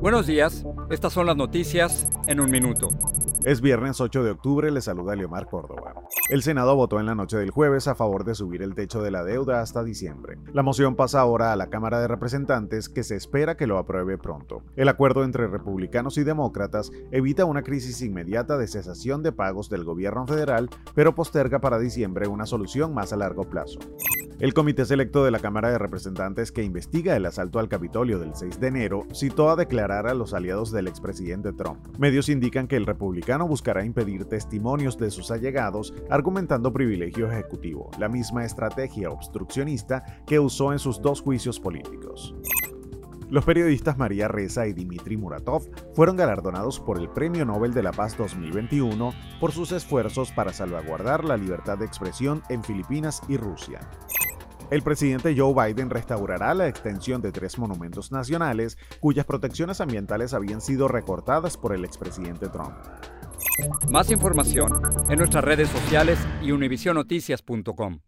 Buenos días, estas son las noticias en un minuto. Es viernes 8 de octubre, le saluda Leomar Córdoba. El Senado votó en la noche del jueves a favor de subir el techo de la deuda hasta diciembre. La moción pasa ahora a la Cámara de Representantes que se espera que lo apruebe pronto. El acuerdo entre republicanos y demócratas evita una crisis inmediata de cesación de pagos del gobierno federal, pero posterga para diciembre una solución más a largo plazo. El Comité Selecto de la Cámara de Representantes que investiga el asalto al Capitolio del 6 de enero citó a declarar a los aliados del expresidente Trump. Medios indican que el republicano buscará impedir testimonios de sus allegados argumentando privilegio ejecutivo, la misma estrategia obstruccionista que usó en sus dos juicios políticos. Los periodistas María Reza y Dmitry Muratov fueron galardonados por el Premio Nobel de la Paz 2021 por sus esfuerzos para salvaguardar la libertad de expresión en Filipinas y Rusia. El presidente Joe Biden restaurará la extensión de tres monumentos nacionales cuyas protecciones ambientales habían sido recortadas por el expresidente Trump. Más información en nuestras redes sociales y univisionoticias.com.